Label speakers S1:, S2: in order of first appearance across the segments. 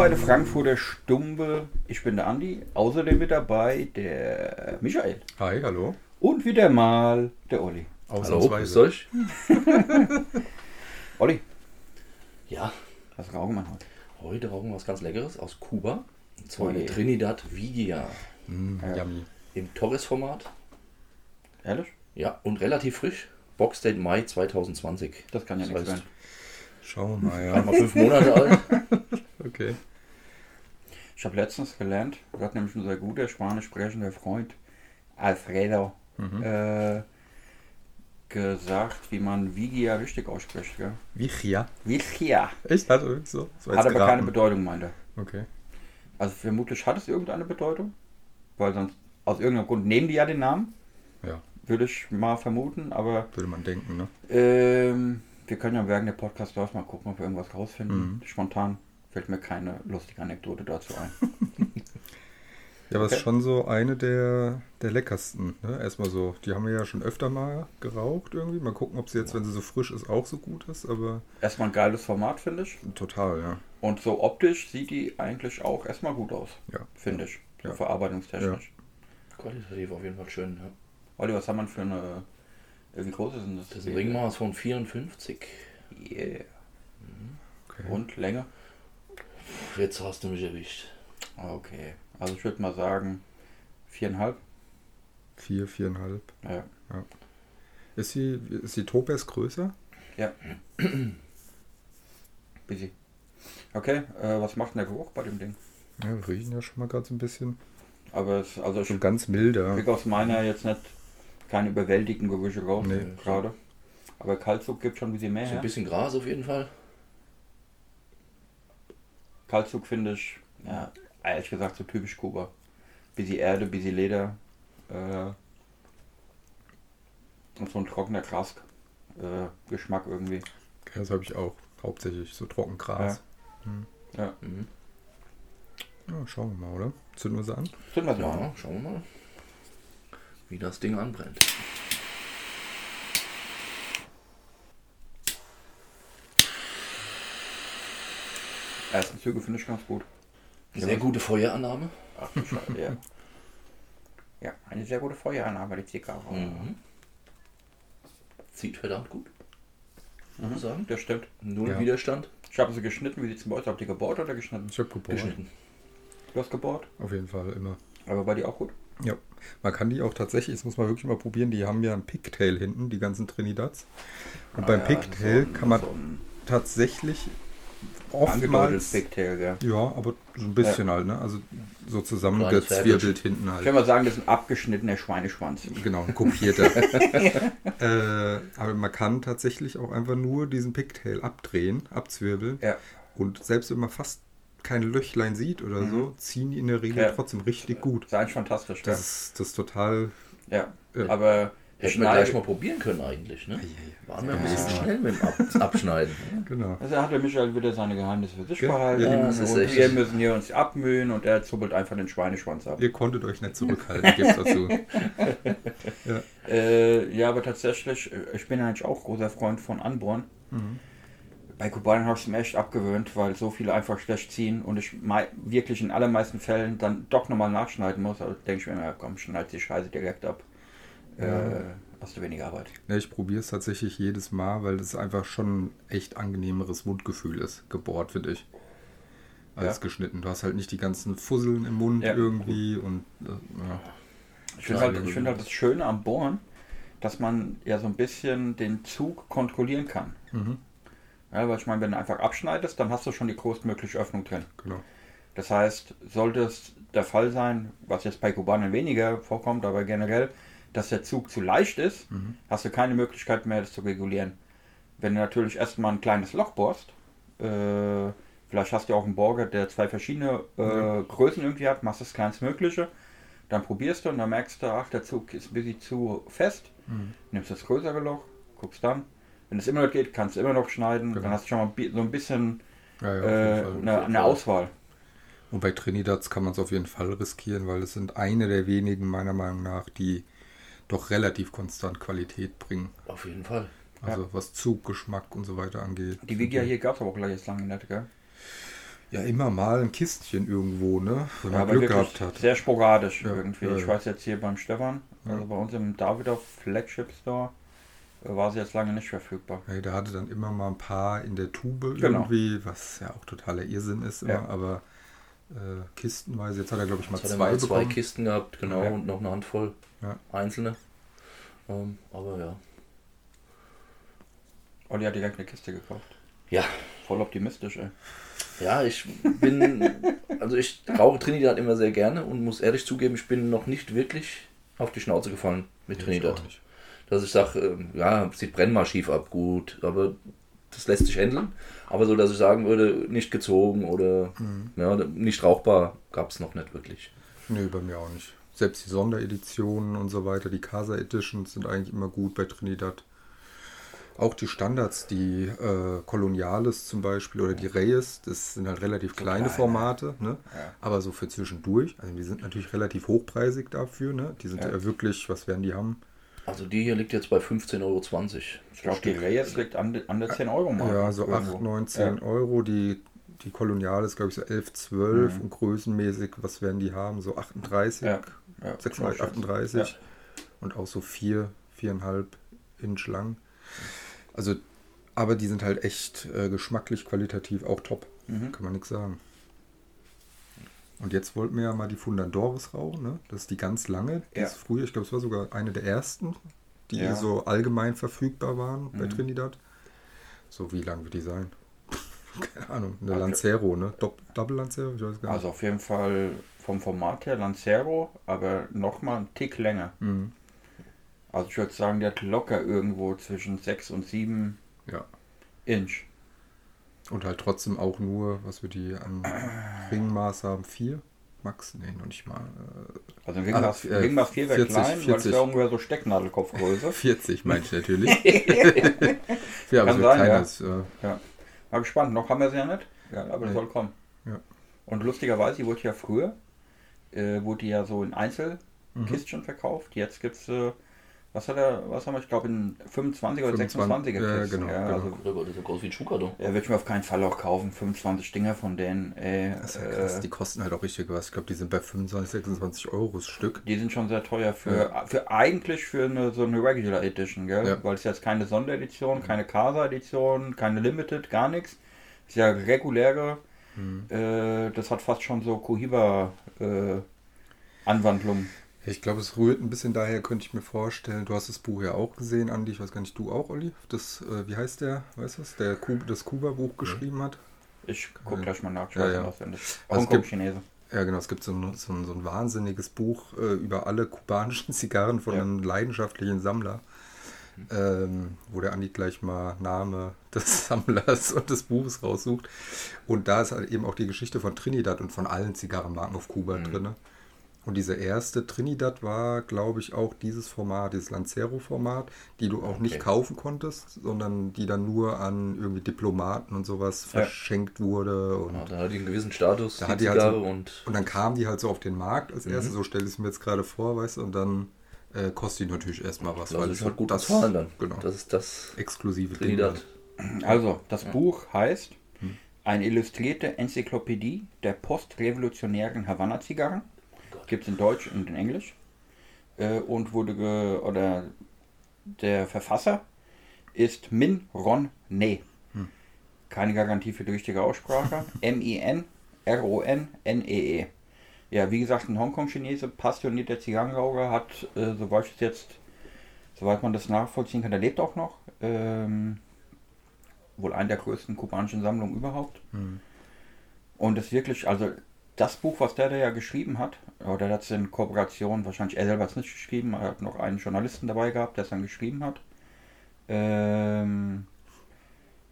S1: bei der Frankfurter Stumpe. Ich bin der Andi. Außerdem mit dabei der Michael.
S2: Hi, hallo.
S1: Und wieder mal der Olli.
S3: Hallo, grüßt euch.
S1: Olli,
S3: Ja,
S1: was rauchen wir heute?
S3: heute rauchen wir was ganz Leckeres aus Kuba. Und zwar
S1: Oh
S3: eine Trinidad Vigia
S2: Mm,
S1: Ja.
S2: Yummy.
S3: im Torres-Format.
S1: Ehrlich?
S3: Ja, und relativ frisch. Boxdate Mai 2020.
S1: Das kann ja
S3: Das
S1: nichts
S3: heißt,
S1: sein.
S2: Schauen wir mal, ja.
S3: Einmal fünf Monate alt.
S2: Okay.
S1: Ich habe letztens gelernt, das hat nämlich unser guter spanisch sprechender Freund Alfredo
S2: Mhm.
S1: äh, gesagt, wie man Vigia richtig ausspricht. Gell?
S2: Vigia.
S1: Vigia.
S2: Echt? Hat er so? War
S1: Hat aber keine. Bedeutung, meint er.
S2: Okay.
S1: Also vermutlich hat es irgendeine Bedeutung, weil sonst aus irgendeinem Grund nehmen die ja den Namen,
S2: Ja,
S1: würde ich mal vermuten, aber
S2: würde man denken, ne?
S1: ähm, wir können ja während der Podcast läuft mal gucken, ob wir irgendwas rausfinden.
S2: Mhm.
S1: Spontan fällt mir keine lustige Anekdote dazu ein.
S2: Ja, aber es
S1: Okay.
S2: ist schon so eine der, der leckersten. Ne? Erstmal so, die haben wir ja schon öfter mal geraucht irgendwie. Mal gucken, ob sie jetzt, wenn sie so frisch ist, auch so gut ist. Aber
S1: Erstmal ein geiles Format, finde ich.
S2: total, ja.
S1: Und so optisch sieht die eigentlich auch erstmal gut aus,
S2: Ja.
S1: finde ich. So
S2: Ja.
S1: verarbeitungstechnisch.
S3: Qualitativ auf jeden Fall schön. Ja.
S1: Olli, was haben wir für eine. äh, Wie groß ist denn das?
S3: Das ist ein Ringmaß von 54.
S1: Yeah.
S2: Okay.
S1: Und Länge?
S3: Jetzt hast du mich erwischt.
S1: Okay. Also ich würde mal sagen, viereinhalb.
S2: Vier, viereinhalb.
S1: Ja.
S2: Ist die, ist die Topaz größer?
S1: Busy. Okay, äh, was macht denn der Geruch bei dem Ding?
S2: Ja, wir riechen ja schon mal gerade so ein bisschen.
S1: Aber es, also
S2: So
S1: ich
S2: ganz milder.
S1: kriege aus meiner jetzt nicht keine überwältigenden Gerüche raus,
S2: Nee.
S1: gerade. Aber Kaltzug gibt schon ein bisschen mehr.
S3: So ein bisschen Gras auf jeden Fall.
S1: Kaltzug finde ich, ja, ehrlich gesagt, so typisch Kuba. Bisschen Erde, bisschen Leder. Äh, und so ein trockener Gras. Äh, Geschmack irgendwie.
S2: Ja, das habe ich auch. Hauptsächlich so Trockengras.
S1: Ja.
S3: Mhm.
S2: Ja. schauen wir mal, oder? Zünden wir sie an?
S1: Sind wir mal.
S3: Ja, schauen wir mal, wie das Ding anbrennt.
S1: Ersten Züge finde ich ganz gut.
S3: Sehr gute Feuerannahme.
S1: Ach, ja. ja, eine sehr gute Feuerannahme, die Zigarre.
S3: Mhm. Zieht verdammt gut. Muss ich sagen.
S1: Das stimmt.
S3: Null
S2: Ja.
S3: Widerstand.
S1: Ich habe sie geschnitten. Wie sieht es bei euch? Habt ihr gebohrt oder geschnitten?
S2: Ich habe gebohrt.
S3: Geschnitten.
S1: Du hast gebohrt.
S2: Auf jeden Fall, immer.
S1: Aber bei dir auch gut?
S2: Ja, man kann die auch tatsächlich, das muss man wirklich mal probieren, die haben ja ein Pigtail hinten, die ganzen Trinidads. Und beim
S1: Ah ja,
S2: Pigtail
S1: so ein-
S2: kann man
S1: so
S2: tatsächlich oftmals...
S1: Pigtail, gell?
S2: Ja, aber so ein bisschen halt, ne? Also so zusammengezwirbelt hinten
S1: Ich
S2: halt.
S1: kann mal sagen, das ist ein abgeschnittener Schweineschwanz.
S2: Genau, ein kopierter. äh, aber man kann tatsächlich auch einfach nur diesen Pigtail abdrehen, abzwirbeln.
S1: Ja.
S2: Und selbst wenn man fast keine Löchlein sieht oder so, ziehen die in der Regel
S1: Mhm. Ja.
S2: trotzdem richtig gut.
S1: Das ist eigentlich fantastisch?
S2: Das ist, das ist total.
S1: Ja.
S2: Ja.
S1: Aber
S3: Hätten wir gleich mal probieren können eigentlich. Ne? Waren wir ein
S2: Ja.
S3: bisschen schnell mit dem Ab Abschneiden.
S2: Genau.
S1: Also hat der Michael wieder seine Geheimnisse für sich
S2: Ja,
S1: behalten.
S2: ja,
S3: das ist echt-
S1: wir müssen hier uns abmühen und er zuppelt einfach den Schweineschwanz ab.
S2: Ihr konntet euch nicht zurückhalten, gibt's dazu.
S1: Äh, ja, aber tatsächlich, äh, ich bin eigentlich auch großer Freund von Anborn.
S2: Mhm.
S1: Bei Kubanern habe ich es mir echt abgewöhnt, weil so viele einfach schlecht ziehen und ich wirklich in allermeisten Fällen dann doch nochmal nachschneiden muss. Also denke ich mir, ja, komm, schneid die Scheiße direkt ab. Äh, hast du weniger Arbeit.
S2: Ne, ich probiere es tatsächlich jedes Mal, weil das einfach schon ein echt angenehmeres Mundgefühl ist, gebohrt, finde ich. Als
S1: Ja.
S2: geschnitten. Du hast halt nicht die ganzen Fusseln im Mund
S1: Ja.
S2: irgendwie und äh, ja.
S1: Ich finde halt, ich find halt das Schöne am Bohren, dass man ja so ein bisschen den Zug kontrollieren kann.
S2: Mhm.
S1: Ja, weil ich meine, wenn du einfach abschneidest, dann hast du schon die größtmögliche Öffnung drin.
S2: genau.
S1: Das heißt, sollte es der Fall sein, was jetzt bei Kubanern weniger vorkommt, aber generell, dass der Zug zu leicht ist, hast du keine Möglichkeit mehr, das zu regulieren. Wenn du natürlich erstmal ein kleines Loch bohrst, äh, vielleicht hast du auch einen Bohrer, der zwei verschiedene äh, Größen irgendwie hat, machst das kleinstmögliche, dann probierst du und dann merkst du, ach, der Zug ist ein bisschen zu fest, nimmst das größere Loch, guckst dann. Wenn es immer noch geht, kannst du immer noch schneiden,
S2: Genau.
S1: dann hast du schon mal so ein bisschen
S2: Ja, ja,
S1: äh, eine, eine Auswahl.
S2: Und bei Trinidads kann man es auf jeden Fall riskieren, weil es sind eine der wenigen, meiner Meinung nach, die doch relativ konstant Qualität bringen.
S3: Auf jeden Fall.
S2: Also was Zug, Geschmack und so weiter angeht.
S1: Die Vigia hier gab es aber auch gleich jetzt lange nicht, gell?
S2: Ja, immer mal ein Kistchen irgendwo, ne? Wenn man
S1: aber
S2: Glück gehabt hat.
S1: sehr sporadisch
S2: Ja,
S1: irgendwie.
S2: ja,
S1: ich
S2: ja.
S1: weiß jetzt hier beim Stefan,
S2: Ja.
S1: also bei uns im Davidoff Flagship Store, äh, war sie jetzt lange nicht verfügbar.
S2: Ja, der hatte dann immer mal ein paar in der Tube
S1: Genau.
S2: irgendwie, was ja auch totaler Irrsinn ist immer,
S1: Ja.
S2: aber äh, kistenweise, jetzt hat er glaube ich mal
S3: Jetzt
S2: zwei
S3: mal zwei. Kisten gehabt, genau,
S1: Ja.
S3: und noch eine Handvoll
S2: Ja.
S3: einzelne. Ähm, aber ja.
S1: Olli hat direkt eine Kiste gekauft.
S3: Ja,
S1: Voll optimistisch, ey.
S3: ja, ich bin, also ich rauche Trinidad immer sehr gerne und muss ehrlich zugeben, ich bin noch nicht wirklich auf die Schnauze gefallen mit
S2: Ich
S3: Trinidad.
S2: auch nicht.
S3: Dass ich sage, ja, sieht brennmal schief ab, gut, aber das lässt sich handeln. Aber so, dass ich sagen würde, nicht gezogen oder
S2: Mhm.
S3: ja, nicht rauchbar, gab es noch nicht wirklich.
S2: Nee, bei mir auch nicht. Selbst die Sondereditionen und so weiter, die Casa Editions sind eigentlich immer gut bei Trinidad. Auch die Standards, die äh, Coloniales zum Beispiel oder die Reyes, das sind halt relativ kleine
S1: klein,
S2: Formate, ne?
S1: Ja.
S2: aber so für zwischendurch. Also die sind natürlich relativ hochpreisig dafür. Ne? Die sind
S1: Ja.
S2: ja. wirklich, was werden die haben?
S3: Also die hier liegt jetzt bei 15,20 Euro.
S1: Ich glaube, die Reyes liegt an, an der 10 Euro Marke.
S2: Ja, so
S1: irgendwo.
S2: 8, 9, 10 Euro. Die, die Colonial ist, glaube ich, so 11, 12
S1: Mhm.
S2: und größenmäßig, was werden die haben? So 38,
S1: Ja, ja,
S2: 36,
S1: glaub ich.
S2: 38 und auch so 4, 4,5 Inch lang. Also, aber die sind halt echt äh, geschmacklich, qualitativ auch top.
S1: Mhm.
S2: Kann man nichts sagen. Und jetzt wollten wir ja mal die Fundandores rauchen, ne? Das ist die ganz lange. Die
S1: Ja.
S2: ist früher, ich glaube, es war sogar eine der ersten, die
S1: Ja.
S2: so allgemein verfügbar waren bei
S1: Mhm.
S2: Trinidad. So, wie lang wird die sein? Keine Ahnung. Eine
S1: Okay.
S2: Lancero, ne? Dopp Double Lancero? Ich weiß gar nicht.
S1: Also auf jeden Fall vom Format her Lancero, aber nochmal einen Tick länger.
S2: Mhm.
S1: Also ich würde sagen, der hat locker irgendwo zwischen 6 und 7
S2: Ja.
S1: Inch.
S2: Und halt trotzdem auch nur, was wir die an Ringmaß haben, 4? Max? Nee, noch nicht mal. Äh,
S1: Also Ringmaß,
S2: äh,
S1: Ringmaß 4 wäre
S2: 40,
S1: klein, weil es
S2: 40.
S1: wäre ungefähr so Stecknadelkopfgröße.
S2: 40 meine ich natürlich. ja, aber
S1: Kann
S2: so
S1: sein,
S2: kleiner
S1: ja.
S2: ist. Äh,
S1: Mal gespannt, noch haben wir sie ja nicht. Ja, aber
S2: Nee.
S1: soll kommen.
S2: Ja.
S1: Und lustigerweise, die wurde ja früher, äh, wurde die ja so in Einzelkistchen verkauft. Jetzt gibt es, was hat er, was haben wir, ich glaube in 25 oder
S2: 25,
S1: 26er
S2: ja, genau,
S1: ja,
S2: genau.
S1: Also,
S3: das so groß wie ein Schuhkarton?
S1: er wird mir auf keinen Fall auch kaufen, 25 Dinger von denen. Ey,
S2: das ist ja krass.
S1: äh,
S2: Die kosten halt auch richtig was. Ich glaube, die sind bei 25, 26 Euro das Stück.
S1: Die sind schon sehr teuer für, für eigentlich für eine, so eine Regular Edition, gell?
S2: Ja.
S1: Weil es jetzt keine Sonderedition, keine Casa-Edition, keine Limited, gar nichts. Ist ja reguläre.
S2: Mhm.
S1: Äh, das hat fast schon so Cohiba-Anwandlung.
S2: Ich glaube, es rührt ein bisschen daher, könnte ich mir vorstellen. Du hast das Buch ja auch gesehen, Andi. Ich weiß gar nicht, du auch, Olli? Das, äh, wie heißt der? Weißt du was? Der Ku das Kuba-Buch geschrieben hat?
S1: ich guck
S2: Ja.
S1: gleich mal nach, ich
S2: Ja,
S1: weiß
S2: ja.
S1: nicht auswendig.
S2: Also es
S1: Hongkong
S2: gibt-
S1: Chinese.
S2: Ja, genau. Es gibt so ein, so ein, so ein wahnsinniges Buch äh, über alle kubanischen Zigarren von
S1: Ja.
S2: einem leidenschaftlichen Sammler. Ähm, wo der Andi gleich mal Name des Sammlers und des Buches raussucht. Und da ist halt eben auch die Geschichte von Trinidad und von allen Zigarrenmarken auf Kuba
S3: Mhm.
S2: drin. Und diese erste Trinidad war, glaube ich, auch dieses Format, dieses Lancero-Format, die du auch nicht
S3: Okay.
S2: kaufen konntest, sondern die dann nur an irgendwie Diplomaten und sowas
S1: Ja.
S2: verschenkt wurde. Und
S3: Ja, da hat die einen gewissen Status,
S2: Da
S3: die
S2: halt so-
S3: und
S2: und dann kam die halt so auf den Markt als
S3: Mhm.
S2: erste, so stelle ich es mir jetzt gerade vor, weißt du, und dann äh, kostet die natürlich erstmal was,
S3: lass
S2: weil
S3: es
S2: es
S3: halt gut
S2: das
S3: bezahlen dann.
S2: Genau,
S3: Das ist das
S2: exklusive
S3: Trinidad.
S2: Ding.
S1: Also, das Buch heißt
S2: Hm.
S1: Eine illustrierte Enzyklopädie der postrevolutionären Havanna-Zigarren. Gibt es in Deutsch und in Englisch. Äh, und wurde ge oder der Verfasser ist Min Ron Ne.
S2: Hm.
S1: Keine Garantie für die richtige Aussprache. M-I-N-R-O-N-N-E-E. Ja, wie gesagt, ein Hongkong-Chinese, passionierter Zigarrenraucher, hat, äh, soweit es jetzt, soweit man das nachvollziehen kann, der lebt auch noch. Ähm, wohl eine der größten kubanischen Sammlungen überhaupt.
S2: Hm.
S1: Und es wirklich, also das Buch, was der da ja geschrieben hat, oder das in Kooperation, wahrscheinlich er selber hat es nicht geschrieben, er hat noch einen Journalisten dabei gehabt, der es dann geschrieben hat. Ähm,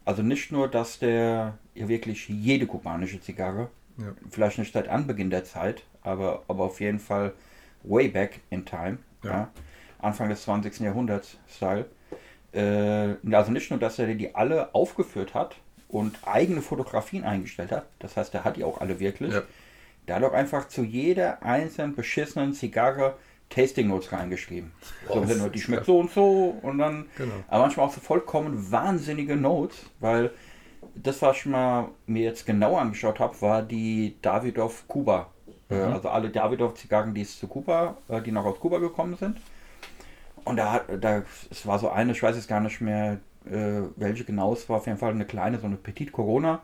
S1: also nicht nur, dass der ja wirklich jede kubanische Zigarre,
S2: Ja.
S1: vielleicht nicht seit Anbeginn der Zeit, aber, aber auf jeden Fall way back in time,
S2: Ja.
S1: ja. Anfang des 20. Jahrhunderts Style. Äh, also nicht nur, dass er die alle aufgeführt hat und eigene Fotografien eingestellt hat, das heißt, er hat die auch alle wirklich. Der hat auch einfach zu jeder einzelnen beschissenen Zigarre Tasting Notes reingeschrieben. So,
S3: Wow,
S1: Sinne, die schmeckt so und so und dann
S2: Genau.
S1: aber manchmal auch so vollkommen wahnsinnige Notes, weil das, was ich mal mir jetzt genau angeschaut habe, war die Davidoff Kuba. Äh, Also alle Davidoff-Zigarren, die es zu Kuba, äh, die noch aus Kuba gekommen sind. Und da, da, es war so eine, ich weiß jetzt gar nicht mehr, äh, welche genau es war, auf jeden Fall eine kleine, so eine Petit Corona.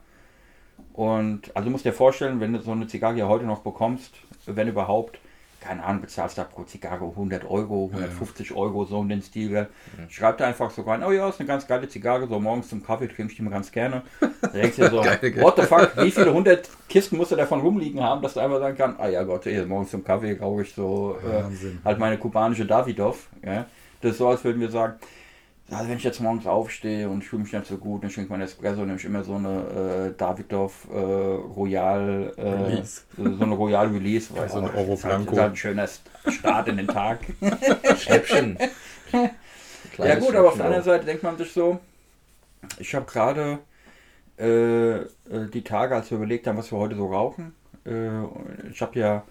S1: Und also du musst dir vorstellen, wenn du so eine Zigarre hier heute noch bekommst, wenn überhaupt, keine Ahnung, bezahlst da pro Zigarre 100 Euro, 150 Euro, so um den Stil. Gell? Schreib da einfach so rein, oh ja, ist eine ganz geile Zigarre, so morgens zum Kaffee trinke ich die mal ganz gerne. Da denkst du dir so,
S2: Geil,
S1: what the fuck, wie viele hundert Kisten musst du davon rumliegen haben, dass du einfach sagen kannst, ah ja Gott, hier, morgens zum Kaffee rauche ich so äh, halt meine kubanische Davidoff. Ja? Das ist so, als würden wir sagen, also wenn ich jetzt morgens aufstehe und ich fühle mich nicht so gut, dann trinke ich meinen Espresso, nehme ich immer so eine äh, Davidoff äh, Royal äh,
S2: Release.
S1: so eine Royal Release. weil,
S2: so ein Oro Blanco.
S1: ist halt ein schöner Start in den Tag.
S3: Schnäppchen.
S1: ja gut, aber auf der anderen. Seite denkt man sich so, ich habe gerade äh, äh, die Tage, als wir überlegt haben, was wir heute so rauchen, äh, ich habe ja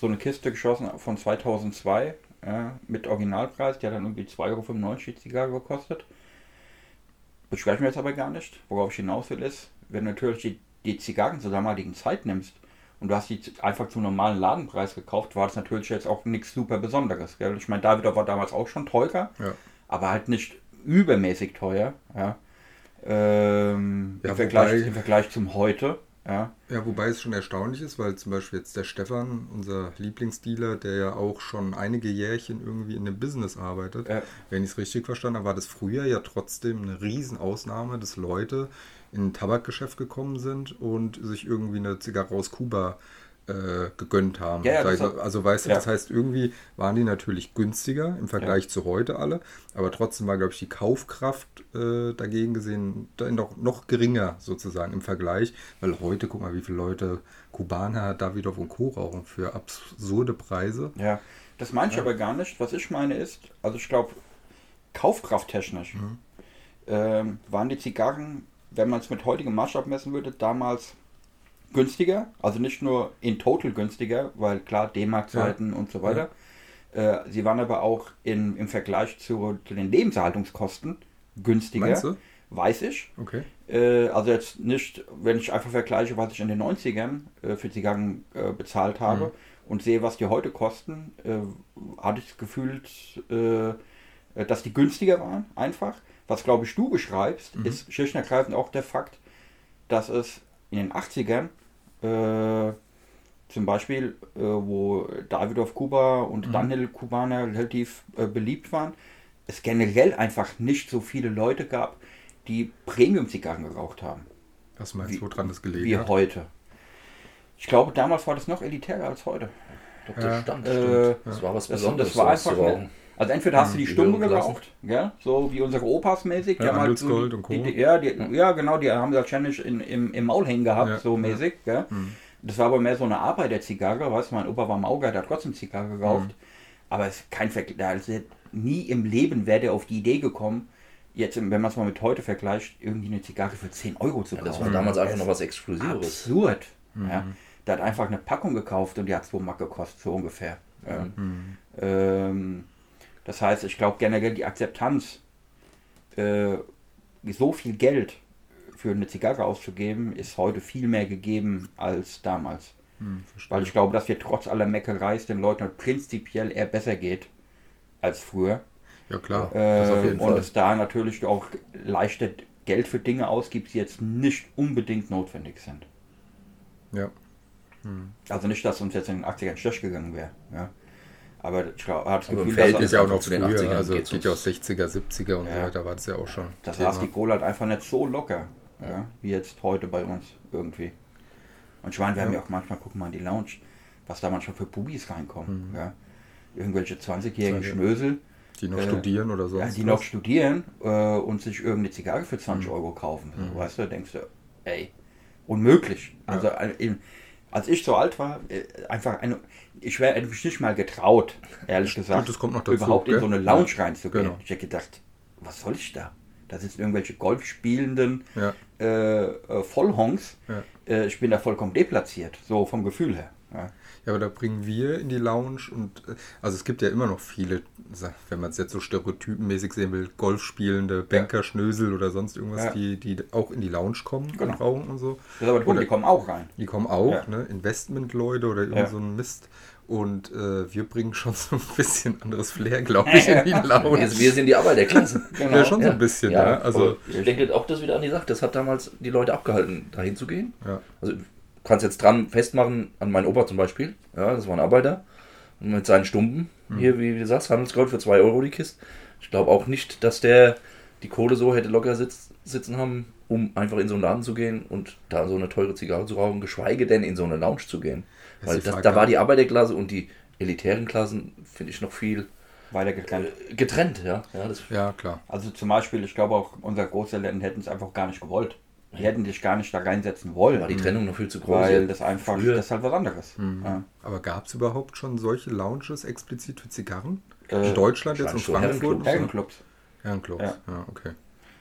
S1: so eine Kiste geschossen von 2002 ja, mit Originalpreis, hat dann irgendwie 2,95 Euro die Zigarre gekostet. Ich mir jetzt aber gar nicht. Worauf ich hinaus will ist, wenn du natürlich die, die Zigarren zur damaligen Zeit nimmst und du hast die einfach zum normalen Ladenpreis gekauft, war das natürlich jetzt auch nichts super Besonderes. Gell? Ich meine, Davidoff war damals auch schon teurer,
S2: Ja.
S1: aber halt nicht übermäßig teuer. Ja? Ähm,
S2: Ja,
S1: im, Vergleich, Im Vergleich zum heute. Ja?
S2: Ja, wobei es schon erstaunlich ist, weil zum Beispiel jetzt der Stefan, unser Lieblingsdealer, der ja auch schon einige Jährchen irgendwie in dem Business arbeitet,
S1: Ja.
S2: wenn ich es richtig verstanden habe, war das früher ja trotzdem eine Riesenausnahme, dass Leute in ein Tabakgeschäft gekommen sind und sich irgendwie eine Zigarre aus Kuba äh, gegönnt haben.
S1: Ja, ja,
S2: Sag
S1: das
S2: ich
S1: hat-
S2: so. also weißt du,
S1: ja.
S2: das heißt, irgendwie waren die natürlich günstiger im Vergleich zu heute alle, aber trotzdem war, glaube ich, die Kaufkraft äh, dagegen gesehen dann noch, noch geringer sozusagen im Vergleich, weil heute, guck mal, wie viele Leute Kubaner, Davidoff und Co. rauchen für absurde Preise.
S1: Ja, das meine ich aber gar nicht. Was ich meine ist, also ich glaube, kaufkrafttechnisch ähm, waren die Zigarren, wenn man es mit heutigem Maßstab messen würde, damals günstiger. Also nicht nur in total günstiger, weil klar, D-Mark-Zeiten und so weiter. Äh, sie waren aber auch in, im Vergleich zu, zu den Lebenserhaltungskosten günstiger.
S2: Meinst du?
S1: Weiß ich.
S2: Okay.
S1: Äh, also jetzt nicht, wenn ich einfach vergleiche, was ich in den 90ern äh, für Zigarren äh, bezahlt habe und sehe, was die heute kosten, äh, hatte ich das Gefühl, äh, dass die günstiger waren, einfach. Was, glaube ich, du beschreibst, ist schlicht und ergreifend auch der Fakt, dass es in den 80ern äh, zum Beispiel, äh, wo Davidoff Kuba und Daniel Kubaner relativ äh, beliebt waren, es generell einfach nicht so viele Leute gab, die Premium-Zigarren geraucht haben,
S2: Was meinst
S1: Wie-
S2: du, woran das gelegen
S1: wie
S2: hat?
S1: heute. Ich glaube, damals war das noch elitärer als heute.
S3: Doch, das
S2: Ja.
S3: stand,
S1: Äh,
S3: stimmt. Das war was Besonderes.
S1: das war einfach
S3: zu
S1: eine,
S3: rauchen.
S1: Also entweder hast du die
S3: die
S1: Stumme geraucht, ja, so wie unsere Opas mäßig. die
S2: Ja,
S1: haben halt so die,
S2: und Co.
S1: Die, die, ja, die, ja, genau, die haben sie halt ständig in, im, im Maul hängen gehabt,
S2: Ja,
S1: so mäßig. Ja. Das war aber mehr so eine Arbeiterzigarre, weißt du, mein Opa war Mauger, der hat trotzdem Zigarre geraucht.
S2: Mhm.
S1: Aber es ist kein Vergleich, also nie im Leben wäre der auf die Idee gekommen, jetzt, wenn man es mal mit heute vergleicht, irgendwie eine Zigarre für 10 Euro zu
S3: Ja,
S1: kaufen.
S3: das war damals einfach noch was Exklusives.
S1: absurd. Ja. Der hat einfach eine Packung gekauft und die hat 2 Mark gekostet, so ungefähr. Ja. Ähm, das heißt, ich glaube generell die Akzeptanz, äh, so viel Geld für eine Zigarre auszugeben, ist heute viel mehr gegeben als damals.
S2: Hm.
S1: Weil ich glaube, dass wir trotz aller Meckerei es den Leuten prinzipiell eher besser geht als früher.
S2: ja, klar.
S1: Äh, und es da natürlich auch leichter Geld für Dinge ausgibt, die jetzt nicht unbedingt notwendig sind.
S2: Ja.
S1: Also nicht, dass uns jetzt in den 80ern schlecht gegangen wäre. Ja. Aber ich glaube, hat das
S3: im
S1: Gefühl,
S2: Ist ja auch noch
S3: zu den
S2: früher,
S3: 80ern
S2: also
S3: geht's
S2: geht ja aus 60er, 70er und
S1: Ja.
S2: so weiter, war das ja auch schon.
S1: das
S2: Thema.
S1: saß die Kohle halt einfach nicht so locker, ja. wie jetzt heute bei uns irgendwie. Und ich meine, wir haben ja auch manchmal, gucken mal in die Lounge, was da manchmal für Bubis reinkommen. Ja. Irgendwelche 20-jährigen
S2: Ja, ja.
S1: Schnösel,
S2: Die noch
S1: äh,
S2: studieren oder sonst
S1: ja, die
S2: was.
S1: noch studieren äh, und sich irgendeine Zigarre für 20 Euro kaufen. So, weißt du, denkst du, ey, unmöglich. Also äh, in, als ich so alt war, äh, einfach eine, ich wäre mich nicht mal getraut, ehrlich gesagt,
S2: das kommt noch dazu,
S1: überhaupt in so eine Lounge
S2: Ja,
S1: reinzugehen.
S2: genau.
S1: Ich hätte gedacht, was soll ich da? Da sitzen irgendwelche Golfspielenden
S2: Ja.
S1: äh, äh, Vollhongs.
S2: Ja.
S1: Äh, ich bin da vollkommen deplatziert, so vom Gefühl her. Ja.
S2: Ja, aber da bringen wir in die Lounge und äh, also es gibt ja immer noch viele, wenn man es jetzt so stereotypenmäßig sehen will, Golfspielende Banker, Schnösel oder sonst irgendwas,
S1: Ja.
S2: die, die auch in die Lounge kommen
S1: Genau.
S2: und rauchen und so.
S1: Das ist aber
S2: Oder-
S1: die kommen auch rein.
S2: Die kommen auch,
S1: Ja.
S2: ne? Investmentleute oder irgend
S1: Ja.
S2: so ein Mist. Und äh, wir bringen schon so ein bisschen anderes Flair, glaube ich, in die Lounge.
S3: Wir, wir sind die Arbeiterklasse.
S1: Genau.
S2: Ja, schon so ein bisschen, ja. Also,
S3: aber ich denke auch das wieder an die Sache. Das hat damals die Leute abgehalten, dahin zu gehen.
S2: ja.
S3: Also du kannst jetzt dran festmachen, an meinen Opa zum Beispiel. Ja, das war ein Arbeiter. Und mit seinen Stumpen, hier, wie du sagst, Handelsgold für 2 Euro die Kiste. Ich glaube auch nicht, dass der die Kohle so hätte locker sitz, sitzen haben, um einfach in so einen Laden zu gehen und da so eine teure Zigarre zu rauchen, geschweige denn in so eine Lounge zu gehen.
S2: Das
S3: Weil das, da war die Arbeiterklasse und die elitären Klassen, finde ich, noch viel
S1: Weiter getrennt.
S3: äh, getrennt. Ja, ja das
S2: ja, klar.
S1: Also zum Beispiel, ich glaube auch, unsere Großeltern hätten es einfach gar nicht gewollt. Die hätten dich gar nicht da reinsetzen wollen.
S3: war die Trennung noch viel zu groß.
S1: weil das einfach,
S3: Früher-
S1: das ist halt was anderes.
S2: Mhm.
S1: Ja.
S2: Aber gab es überhaupt schon solche Lounges explizit für Zigarren?
S1: Äh,
S2: in Deutschland jetzt
S3: so
S2: Frankfurt?
S3: Herrenclubs.
S1: Herrenclubs.
S2: Herrenclubs.
S1: Ja.
S2: Ja. okay.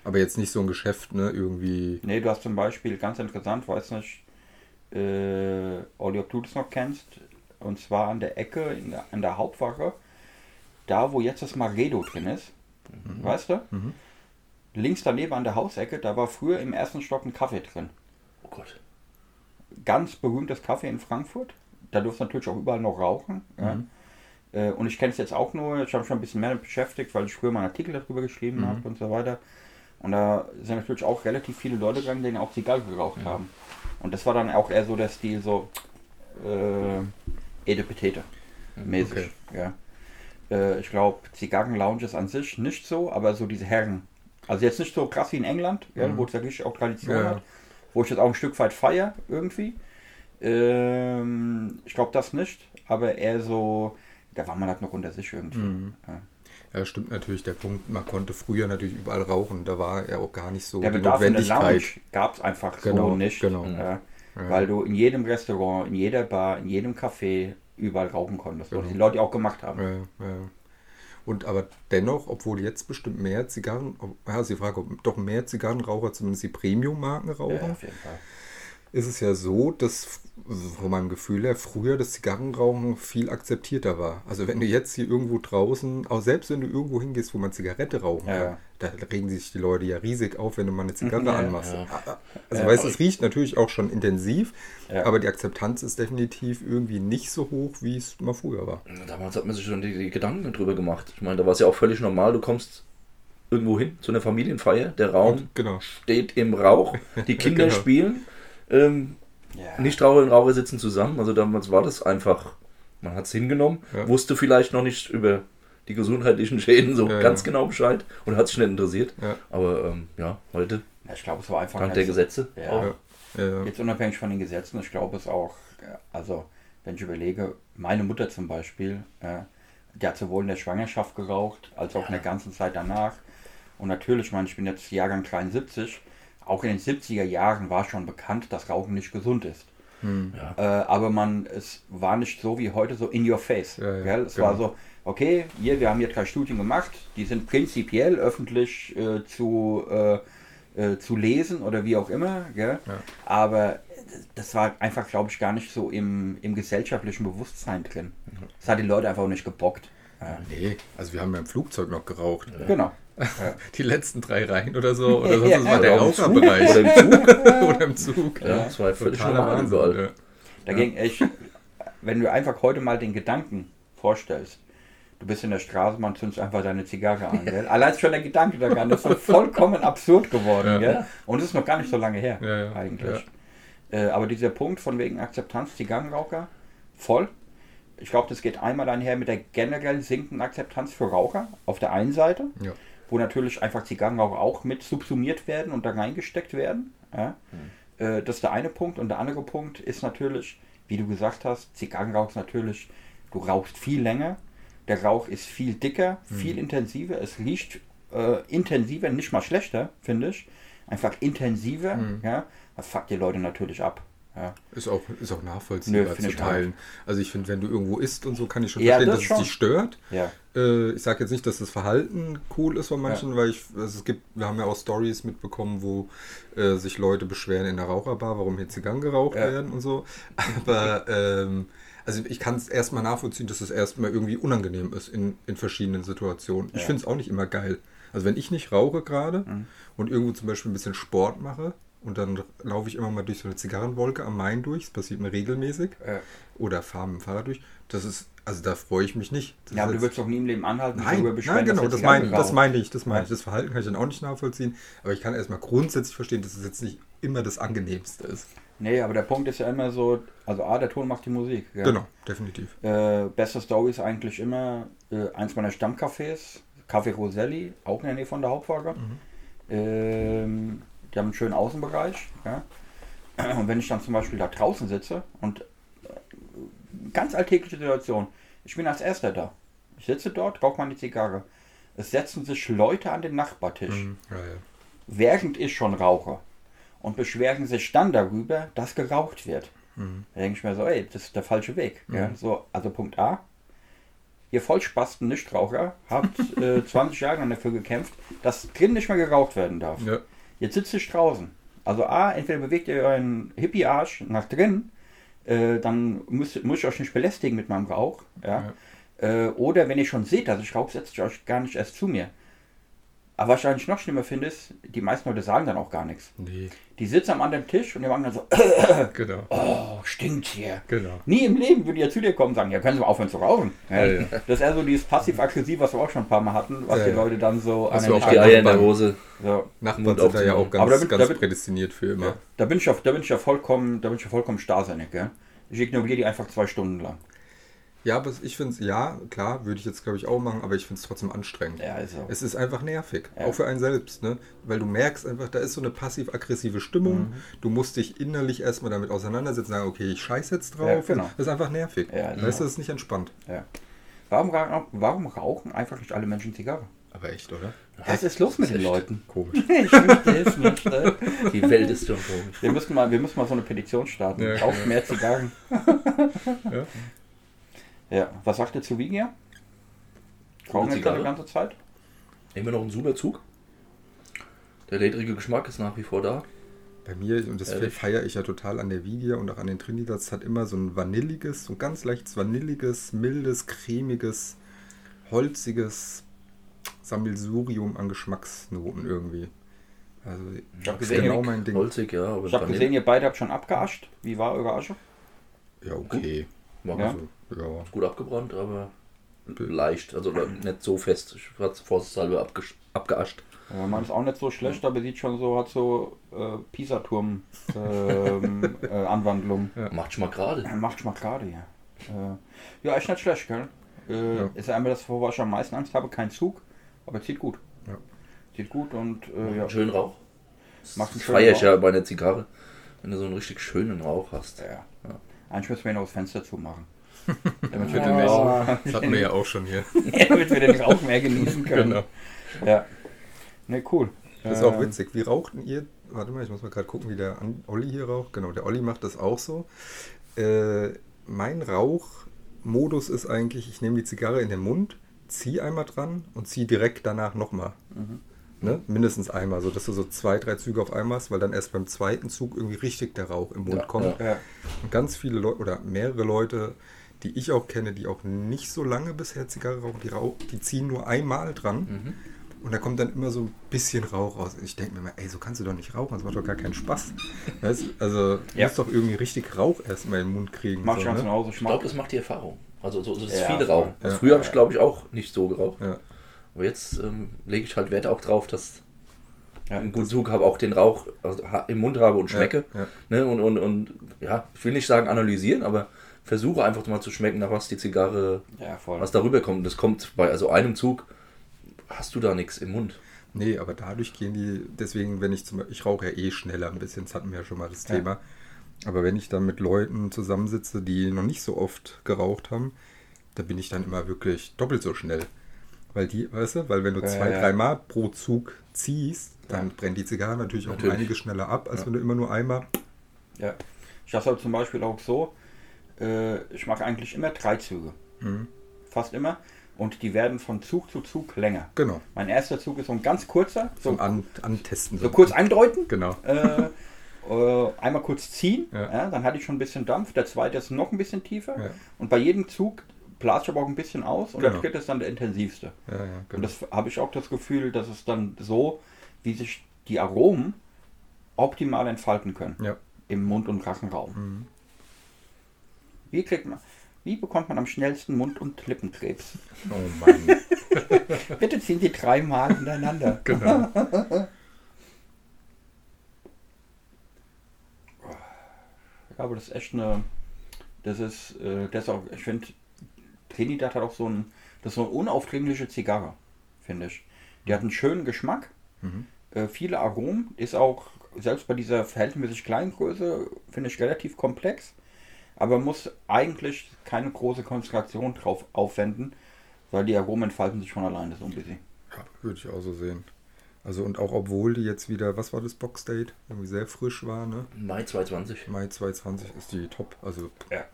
S2: Aber jetzt nicht so ein Geschäft, ne? Irgendwie.
S1: Nee, du hast zum Beispiel, ganz interessant, weiß nicht, äh, Olli, ob du das noch kennst, und zwar an der Ecke, in der, an der Hauptwache, da wo jetzt das Maredo drin ist, weißt du?
S2: Mhm.
S1: Links daneben an der Hausecke, da war früher im ersten Stock ein Kaffee drin.
S3: Oh Gott.
S1: Ganz berühmtes Kaffee in Frankfurt. Da durfst du natürlich auch überall noch rauchen. Ja. Äh, Und ich kenne es jetzt auch nur, ich habe mich schon ein bisschen mehr damit beschäftigt, weil ich früher mal einen Artikel darüber geschrieben habe und so weiter. Und da sind natürlich auch relativ viele Leute gegangen, die auch Zigarre geraucht haben. Und das war dann auch eher so der Stil, so äh, Edepetete mäßig.
S2: Okay.
S1: Ja. Äh, ich glaube, Zigarren-Lounges an sich nicht so, aber so diese Herren. Also jetzt nicht so krass wie in England, ja, wo es ja richtig auch Tradition
S2: Ja,
S1: hat, wo ich das auch ein Stück weit feier irgendwie. Ähm, ich glaube das nicht, aber eher so, da war man halt noch unter sich irgendwie.
S2: Mhm.
S1: Ja.
S2: Ja, stimmt natürlich der Punkt. Man konnte früher natürlich überall rauchen. Da war ja auch gar nicht so
S1: Der
S2: die
S1: Bedarf in der
S2: Notwendigkeit.
S1: Lounge gab es einfach
S2: Genau,
S1: so nicht.
S2: genau.
S1: Ja,
S2: Ja.
S1: Weil du in jedem Restaurant, in jeder Bar, in jedem Café überall rauchen konntest. Was
S2: Genau.
S1: die Leute auch gemacht haben.
S2: Ja. Und aber dennoch, obwohl jetzt bestimmt mehr Zigarren, ja, ist die Frage, ob doch mehr Zigarrenraucher, zumindest die Premium-Marken rauchen,
S1: Ja, auf jeden Fall.
S2: Ist es ja so, dass von meinem Gefühl her früher das Zigarrenrauchen viel akzeptierter war. Also wenn du jetzt hier irgendwo draußen, auch selbst wenn du irgendwo hingehst, wo man Zigarette rauchen
S1: Ja,
S2: kann, da regen sich die Leute ja riesig auf, wenn du mal eine Zigarre
S1: Ja,
S2: anmachst.
S3: ja.
S2: Also
S1: Ja,
S2: weißt,
S1: aber-
S2: es riecht natürlich auch schon intensiv, aber die Akzeptanz ist definitiv irgendwie nicht so hoch, wie es mal früher war.
S3: Damals hat man sich schon die, die Gedanken drüber gemacht. Ich meine, da war es ja auch völlig normal. Du kommst irgendwo hin zu einer Familienfeier, der Raum
S2: genau.
S3: steht im Rauch, die Kinder
S2: Genau.
S3: spielen. Ähm,
S1: Ja.
S3: Nichtraucher und Raucher sitzen zusammen. Also damals war das einfach, man hat es hingenommen,
S2: Ja.
S3: wusste vielleicht noch nicht über die gesundheitlichen Schäden so
S2: Ja,
S3: ganz
S2: ja.
S3: genau Bescheid und hat sich nicht interessiert.
S2: Ja.
S3: Aber ähm, ja, heute,
S1: Ja, ich glaube, es war einfach.
S3: dank der Gesetze.
S1: Ja.
S3: auch.
S2: Ja. Ja, ja.
S1: Jetzt unabhängig von den Gesetzen, ich glaube es auch, äh, also wenn ich überlege, meine Mutter zum Beispiel, äh, die hat sowohl in der Schwangerschaft geraucht, als auch in der ganzen Zeit danach. Und natürlich, ich meine, ich bin jetzt Jahrgang 73, auch in den 70er Jahren war schon bekannt, dass Rauchen nicht gesund ist.
S3: Ja.
S1: Äh, aber man, es war nicht so wie heute so in your face.
S2: Ja, ja?
S1: Es
S2: genau.
S1: war so, okay, hier, wir haben hier drei Studien gemacht, die sind prinzipiell öffentlich äh, zu, äh, äh, zu lesen oder wie auch immer. Gell?
S2: Ja.
S1: Aber das war einfach, glaube ich, gar nicht so im, im gesellschaftlichen Bewusstsein drin. Das hat die Leute einfach auch nicht gebockt. Ja.
S2: Nee, also wir haben ja im Flugzeug noch geraucht.
S1: Genau.
S2: Die letzten drei Reihen oder so. Oder sonst
S1: Ja,
S2: was war der
S3: oder im Zug.
S2: Raucherbereich.
S3: Oder im Zug.
S2: oder im Zug.
S3: Ja, das war völlig
S2: Totaler Wahnsinn,
S3: überall.
S2: ja.
S1: Dagegen, ich, wenn du einfach heute mal den Gedanken vorstellst, du bist in der Straßenbahn, zündest einfach deine Zigarre an. Gell? Allein schon der Gedanke daran, das ist vollkommen absurd geworden.
S2: Ja.
S1: Gell? Und es ist noch gar nicht so lange her,
S2: Ja, ja,
S1: eigentlich. Äh, aber dieser Punkt von wegen Akzeptanz, Zigarrenraucher, voll. Ich glaube, das geht einmal einher mit der generell sinkenden Akzeptanz für Raucher auf der einen Seite,
S2: Ja.
S1: Wo natürlich einfach Zigarrenraucher auch mit subsumiert werden und da reingesteckt werden. Ja? Äh, das ist der eine Punkt. Und der andere Punkt ist natürlich, wie du gesagt hast, Zigarrenrauch ist natürlich, du rauchst viel länger, der Rauch ist viel dicker, viel intensiver, es riecht äh, intensiver, nicht mal schlechter, finde ich. Einfach intensiver, ja. Das fuckt die Leute natürlich ab. Ja.
S2: Ist auch, ist auch nachvollziehbar
S1: Nö,
S2: zu
S1: ich auch
S2: teilen. Also ich finde, wenn du irgendwo isst und so, kann ich schon
S1: Ja,
S2: verstehen,
S1: das
S2: dass
S1: schon.
S2: es dich stört.
S1: Ja.
S2: Äh, ich sage jetzt nicht, dass das Verhalten cool ist von manchen, weil ich, also es gibt, wir haben ja auch Stories mitbekommen, wo äh, sich Leute beschweren in der Raucherbar, warum hier Zigarren geraucht werden und so. Aber ähm, also ich kann es erstmal nachvollziehen, dass es erstmal irgendwie unangenehm ist in, in verschiedenen Situationen. Ich finde es auch nicht immer geil. Also wenn ich nicht rauche gerade
S1: Mhm.
S2: und irgendwo zum Beispiel ein bisschen Sport mache und dann laufe ich immer mal durch so eine Zigarrenwolke am Main durch, das passiert mir regelmäßig,
S1: Ja.
S2: oder fahre mit dem Fahrrad durch, das ist, also da freue ich mich nicht. Das
S1: Ja, aber du würdest doch nie im Leben anhalten
S2: Nein, nein, genau, das meine das meine ich, das meine
S1: Ja.
S2: ich. Das Verhalten kann ich dann auch nicht nachvollziehen, aber ich kann erstmal grundsätzlich verstehen, dass es jetzt nicht immer das angenehmste ist.
S1: Nee, aber der Punkt ist ja immer so, also A, der Ton macht die Musik. Ja.
S2: Genau, definitiv.
S1: Äh, beste Story ist eigentlich immer äh, eins meiner Stammcafés, Café Roselli, auch in der Nähe von der Hauptwaage. Ähm, die haben einen schönen Außenbereich. Ja? Und wenn ich dann zum Beispiel da draußen sitze und äh, ganz alltägliche Situation, ich bin als Erster da. Ich sitze dort, rauche meine Zigarre. Es setzen sich Leute an den Nachbartisch,
S2: Ja, ja.
S1: während ich schon rauche. Und beschweren sich dann darüber, dass geraucht wird. Da denke ich mir so, ey, das ist der falsche Weg. Ja, so, also Punkt A. Ihr Vollspasten Nichtraucher habt äh, 20 Jahre lang dafür gekämpft, dass drin nicht mehr geraucht werden darf.
S2: ja.
S1: Jetzt sitzt ich draußen. Also A, entweder bewegt ihr euren Hippie-Arsch nach drin, äh, dann müsst, muss ich euch nicht belästigen mit meinem Rauch. Ja? Äh, oder wenn ihr schon seht, dass ich rauche, setzt ich euch gar nicht erst zu mir. Aber was ich eigentlich noch schlimmer finde, ist, die meisten Leute sagen dann auch gar nichts.
S2: Nee,
S1: Die sitzen am anderen Tisch und die machen dann so,
S2: genau.
S1: oh, stinkt hier.
S2: Genau.
S1: Nie im Leben würde ihr zu dir kommen und sagen, ja, können Sie mal aufhören zu rauchen. Ja,
S2: Ja, ja.
S1: Das ist eher so dieses passiv-aggressiv, was wir auch schon ein paar Mal hatten, was
S2: Ja,
S1: die
S2: ja.
S1: Leute dann so an den
S2: auch
S3: Die Eier in der. Hose.
S1: so.
S2: Nachbarn sind da ja auch ganz,
S1: Aber da bin- da
S2: ganz
S1: bin-
S2: prädestiniert für immer.
S1: Da bin ich ja, da bin ich ja vollkommen, da bin ich ja vollkommen starrsinnig, gell? Ich ignoriere die einfach zwei Stunden lang.
S2: Ja, aber ich finde es, ja, klar, würde ich jetzt glaube ich auch machen, aber ich finde es trotzdem anstrengend.
S1: Ja, ist so.
S2: Es ist einfach nervig,
S1: Ja.
S2: auch für einen selbst, ne? Weil du merkst einfach, da ist so eine passiv-aggressive Stimmung.
S1: Mhm.
S2: Du musst dich innerlich erstmal damit auseinandersetzen, sagen, okay, ich scheiß jetzt drauf.
S1: Ja, genau.
S2: Das ist einfach nervig.
S1: Ja,
S2: weißt
S1: genau.
S2: du, das ist nicht entspannt.
S1: Ja. Warum, warum rauchen einfach nicht alle Menschen Zigarre?
S2: Aber echt, oder?
S1: Was ist los mit den Leuten?
S2: Komisch.
S1: Ich verstehe nicht. ey.
S3: Die Welt ist schon komisch.
S1: Wir müssen mal, wir müssen mal so eine Petition starten.
S2: Ja,
S1: Raucht mehr Zigarren.
S2: Ja.
S1: Ja, was sagt ihr zu Vigia? Rauchen wir
S3: Zigarre?
S1: die ganze Zeit?
S3: Immer noch ein super Zug. Der ledrige Geschmack ist nach wie vor da.
S2: Bei mir, und das
S3: Ehrlich?
S2: feiere ich ja total an der Vigia und auch an den Trinidads, hat immer so ein vanilliges, so ein ganz leichtes vanilliges, mildes, cremiges, holziges Sammelsurium an Geschmacksnoten irgendwie. Also,
S1: Ich hab
S2: das ist
S1: gesehen,
S2: genau mein Ding.
S3: Holzig, ja, aber
S1: Ich habe gesehen, ihr beide habt schon abgeascht. Wie war eure Asche?
S2: Ja, okay.
S3: War
S1: Ja.
S3: gut.
S2: Ja.
S3: gut abgebrannt, aber leicht. Also nicht so fest. Ich hatte vorsichtshalber abgeascht.
S1: Ja, man ist auch nicht so schlecht, aber sieht schon so, hat so äh, Pisa-Turm-Anwandlung. äh, Anwandlung.
S3: Macht schon mal gerade.
S1: Macht schon mal gerade hier. Äh, ja, ist nicht schlecht, gell? Äh,
S2: Ja.
S1: Ist einmal das, wovor ich am meisten Angst habe, kein Zug, aber zieht gut.
S2: Ja.
S1: Zieht gut und äh, ja.
S3: Schönen Rauch.
S1: Macht einen
S3: Das
S1: schönen
S3: feiere ich
S1: Rauch.
S3: ja bei einer Zigarre. Wenn du so einen richtig schönen Rauch hast.
S1: ja. Eigentlich müssen wir ihn aufs Fenster zumachen. Damit wir, den Rauch,
S2: Das hatten wir ja auch schon hier.
S1: damit wir den Rauch mehr genießen können.
S2: Genau.
S1: Ja. Ne, cool.
S2: Das ist auch
S1: Ähm,
S2: witzig. Wie rauchten ihr? Warte mal, ich muss mal gerade gucken, wie der Olli hier raucht. Genau, der Olli macht das auch so. Äh, mein Rauchmodus ist eigentlich, ich nehme die Zigarre in den Mund, ziehe einmal dran und ziehe direkt danach nochmal. Ne? Mindestens einmal, so dass du so zwei, drei Züge auf einmal hast, weil dann erst beim zweiten Zug irgendwie richtig der Rauch im Mund
S3: Ja,
S2: kommt.
S1: Ja.
S2: Und ganz viele Leute oder mehrere Leute, die ich auch kenne, die auch nicht so lange bisher Zigarre rauchen, die, rauch, die ziehen nur einmal dran
S3: Mhm.
S2: und da kommt dann immer so ein bisschen Rauch raus. Ich denke mir mal, ey, so kannst du doch nicht rauchen, das macht doch gar keinen Spaß. Weißt? Also, du
S1: Ja.
S2: musst doch irgendwie richtig Rauch erstmal in den Mund kriegen.
S1: Mach ich
S2: so,
S1: ganz
S2: ne?
S1: genauso. Ich
S3: glaube, das macht die Erfahrung. Also so, so das
S1: Ja,
S3: viele. Rauchen.
S2: Ja.
S3: früher habe ich, glaube ich, auch nicht so geraucht.
S2: Ja.
S3: Aber jetzt ähm, lege ich halt Wert auch drauf, dass
S1: Ja,
S3: einen guten Zug habe, auch den Rauch also, im Mund habe und schmecke.
S2: Ja, ja.
S3: Ne? Und, und, und ja, ich will nicht sagen analysieren, aber versuche einfach mal zu schmecken, nach was die Zigarre,
S1: Ja, voll.
S3: was darüber kommt. Das kommt bei also einem Zug, hast du da nichts im Mund.
S2: Nee, aber dadurch gehen die, deswegen, wenn ich zum Beispiel, ich rauche ja eh schneller ein bisschen, das hatten wir ja schon mal das
S1: Ja.
S2: Thema. Aber wenn ich dann mit Leuten zusammensitze, die noch nicht so oft geraucht haben, da bin ich dann immer wirklich doppelt so schnell. Weil die, weißt du, weil wenn du
S1: Ja,
S2: zwei,
S1: ja.
S2: dreimal pro Zug ziehst, dann brennt die Zigarre natürlich, auch um einiges schneller ab, als
S1: Ja.
S2: wenn du immer nur einmal.
S1: Ja. Ich habe halt zum Beispiel auch so, äh, ich mache eigentlich immer drei Züge.
S2: Mhm.
S1: Fast immer. Und die werden von Zug zu Zug länger.
S2: Genau.
S1: Mein erster Zug ist so ein ganz kurzer, so,
S2: Zum An Antesten.
S1: so kurz eindeuten.
S2: Genau.
S1: äh, äh, einmal kurz ziehen,
S2: Ja.
S1: ja. dann hatte ich schon ein bisschen Dampf. Der zweite ist noch ein bisschen tiefer.
S2: Ja.
S1: Und bei jedem Zug blase ich aber auch ein bisschen aus. Und
S2: Genau.
S1: der dritte ist dann der intensivste.
S2: Ja,
S1: Und
S2: genau.
S1: das habe ich auch das Gefühl, dass es dann so, wie sich die Aromen optimal entfalten können im Mund- und Rachenraum.
S2: Mhm.
S1: Wie kriegt man, wie bekommt man am schnellsten Mund- und Lippenkrebs?
S2: Oh Mann.
S1: Bitte ziehen Sie dreimal hintereinander.
S2: genau.
S1: Ja, aber das ist echt eine. Das ist, äh, das ist auch, ich finde, Trinidad hat auch so ein, das ist so eine unaufdringliche Zigarre, finde ich. Die hat einen schönen Geschmack,
S2: Mhm.
S1: äh, viele Aromen, ist auch, selbst bei dieser verhältnismäßig kleinen Größe, finde ich relativ komplex, aber muss eigentlich keine große Konzentration drauf aufwenden, weil die Aromen entfalten sich von alleine so ein bisschen.
S2: Ja, würde ich auch so sehen. Also und auch obwohl die jetzt wieder, was war das Box Date? Irgendwie sehr frisch war, ne?
S3: Mai 2020.
S2: Mai 2020 ist die top. Also
S1: Ja.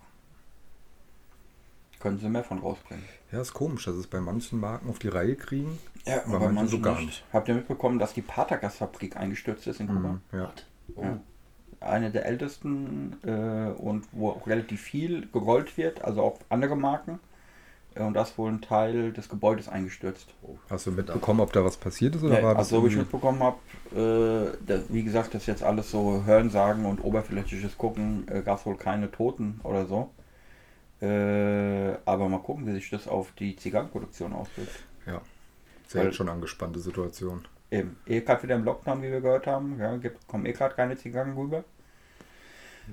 S1: Können sie mehr von rausbringen.
S2: ja, ist komisch, dass es bei manchen Marken auf die Reihe kriegen.
S1: Ja,
S2: aber manche so gar nicht.
S1: Habt ihr mitbekommen, dass die Patagas-Fabrik eingestürzt ist in Kuba?
S2: Mhm, ja.
S3: Oh.
S1: Ja. Eine der ältesten äh, und wo auch relativ viel gerollt wird, also auch andere Marken. Äh, Und da ist wohl ein Teil des Gebäudes eingestürzt.
S2: Hast du mitbekommen, ob da was passiert ist oder
S1: Nee,
S2: war das
S1: also, so wie ich mitbekommen habe, äh, wie gesagt, das ist jetzt alles so Hörensagen und oberflächliches Gucken, äh, gab es wohl keine Toten oder so. Äh, aber mal gucken, wie sich das auf die Zigarrenproduktion auswirkt.
S2: Ja. Jetzt schon angespannte Situation.
S1: Eben, eh gerade wieder im Lockdown, wie wir gehört haben, ja, gibt, kommen eh gerade keine Zigarren rüber.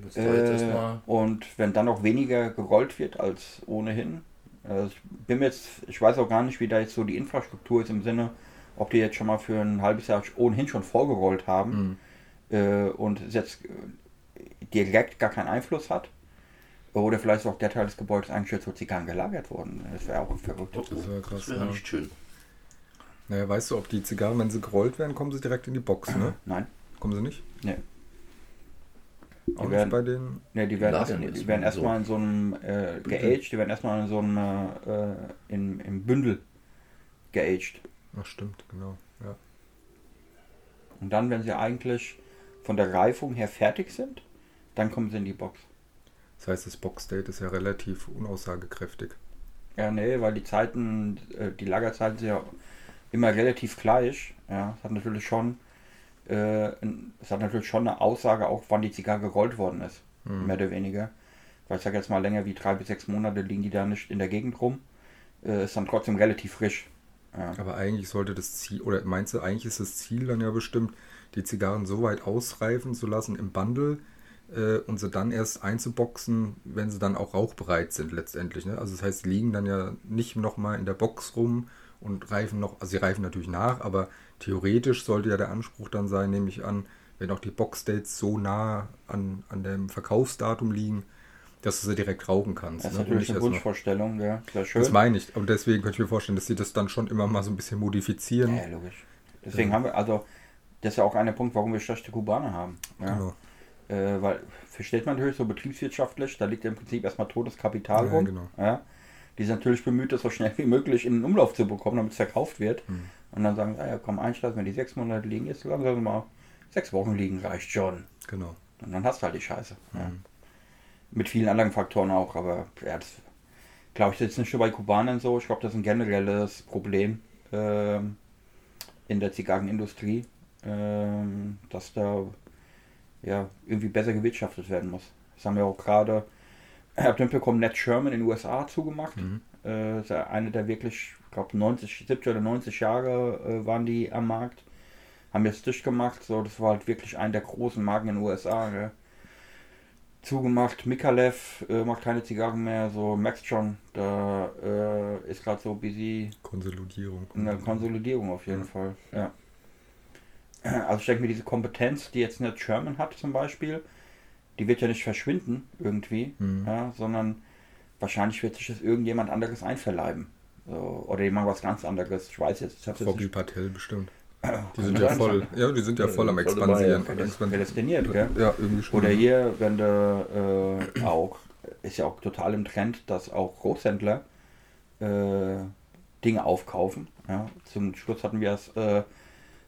S3: Jetzt jetzt
S1: Äh, und wenn dann noch weniger gerollt wird als ohnehin, äh, ich bin jetzt, ich weiß auch gar nicht, wie da jetzt so die Infrastruktur ist im Sinne, ob die jetzt schon mal für ein halbes Jahr ohnehin schon vorgerollt haben
S2: Mhm.
S1: äh, und es jetzt äh, direkt gar keinen Einfluss hat. Oder vielleicht ist auch der Teil des Gebäudes eingeschätzt, wo Zigarren gelagert wurden. Das wäre auch verrückt.
S2: Das wäre krass.
S3: das wäre
S2: ja.
S3: nicht schön.
S2: Naja, weißt du, ob die Zigarren, wenn sie gerollt werden, kommen sie direkt in die Box, ne?
S1: Nein,
S2: Kommen sie nicht?
S1: nee.
S2: Auch nicht
S1: werden-
S2: bei den.
S1: Ne, die werden erst- die werden
S3: so.
S1: erstmal in so einem äh, geaged, die werden erstmal in so einem äh, in, im Bündel geaged.
S2: Ach stimmt, genau. Ja.
S1: Und dann, wenn sie eigentlich von der Reifung her fertig sind, dann kommen sie in die Box.
S2: Das heißt, das Box Date ist ja relativ unaussagekräftig.
S1: Ja, nee, weil die Zeiten, äh, die Lagerzeiten sind ja immer relativ gleich. Ja, es hat natürlich schon, äh, es hat natürlich schon eine Aussage, auch wann die Zigarre gerollt worden ist,
S2: Hm.
S1: mehr oder weniger. Weil ich sag jetzt mal länger wie drei bis sechs Monate liegen die da nicht in der Gegend rum. Äh, ist dann trotzdem relativ frisch. Ja.
S2: Aber eigentlich sollte das Ziel, oder meinst du, eigentlich ist das Ziel dann ja bestimmt, die Zigarren so weit ausreifen zu lassen im Bundle äh, und sie dann erst einzuboxen, wenn sie dann auch rauchbereit sind letztendlich. Ne? Also das heißt, sie liegen dann ja nicht nochmal in der Box rum und reifen noch, also sie reifen natürlich nach, aber theoretisch sollte ja der Anspruch dann sein, nehme ich an, wenn auch die Box-Dates so nah an, an dem Verkaufsdatum liegen, dass du sie direkt rauchen kannst.
S1: Das ist
S2: ne?
S1: Natürlich eine Wunschvorstellung, ja. Sehr schön.
S2: Das meine ich. Und deswegen könnte ich mir vorstellen, dass sie das dann schon immer mal so ein bisschen modifizieren.
S1: Ja, logisch. Deswegen haben wir, also, das ist ja auch einer Punkt, warum wir schlechte Kubaner haben. Ja.
S2: Genau.
S1: Äh, weil, versteht man natürlich so betriebswirtschaftlich, da liegt ja im Prinzip erstmal totes Kapital
S2: Ja,
S1: rum.
S2: genau.
S1: Ja. Die sind natürlich bemüht, das so schnell wie möglich in den Umlauf zu bekommen, damit es verkauft wird.
S2: Hm.
S1: Und dann sagen sie, ah ja, komm, einschlafen, wenn die sechs Monate liegen, jetzt lassen wir mal sechs Wochen liegen, reicht schon.
S2: Genau.
S1: Und dann hast du halt die Scheiße. Ja.
S2: Mhm.
S1: Mit vielen anderen Faktoren auch, aber ja, das glaube ich jetzt nicht nur bei Kubanern so. Ich glaube, das ist ein generelles Problem ähm, in der Zigarrenindustrie, ähm, dass da ja irgendwie besser gewirtschaftet werden muss. Das haben wir auch gerade, habt ihr mitbekommen, Ned Sherman in den USA zugemacht.
S2: Mhm.
S1: Äh, ist ja eine der wirklich, ich glaube 90, 70 oder 90 Jahre äh, waren die am Markt. Haben jetzt dicht gemacht, so das war halt wirklich eine der großen Marken in den USA. Gell. Zugemacht, Mikalev äh, macht keine Zigarren mehr, so Max John, da äh, ist gerade so busy
S2: Konsolidierung.
S1: in der Konsolidierung auf jeden
S2: Ja.
S1: Fall, ja. Also ich denke mir, diese Kompetenz, die jetzt eine Sherman hat zum Beispiel, die wird ja nicht verschwinden irgendwie,
S2: Mhm.
S1: ja, sondern wahrscheinlich wird sich das irgendjemand anderes einverleiben. So, oder jemand was ganz anderes. Ich weiß jetzt, ich hab's nicht,
S2: Patel bestimmt. Die sind ja voll, ja, die sind ja voll am
S3: Voll dabei,
S2: expandieren.
S3: ja.
S2: Expan-
S1: Prädestiniert, gell?
S2: Ja, irgendwie schon.
S1: Oder hier, wenn du äh, auch, ist ja auch total im Trend, dass auch Großhändler äh, Dinge aufkaufen. Ja. Zum Schluss hatten wir das, äh,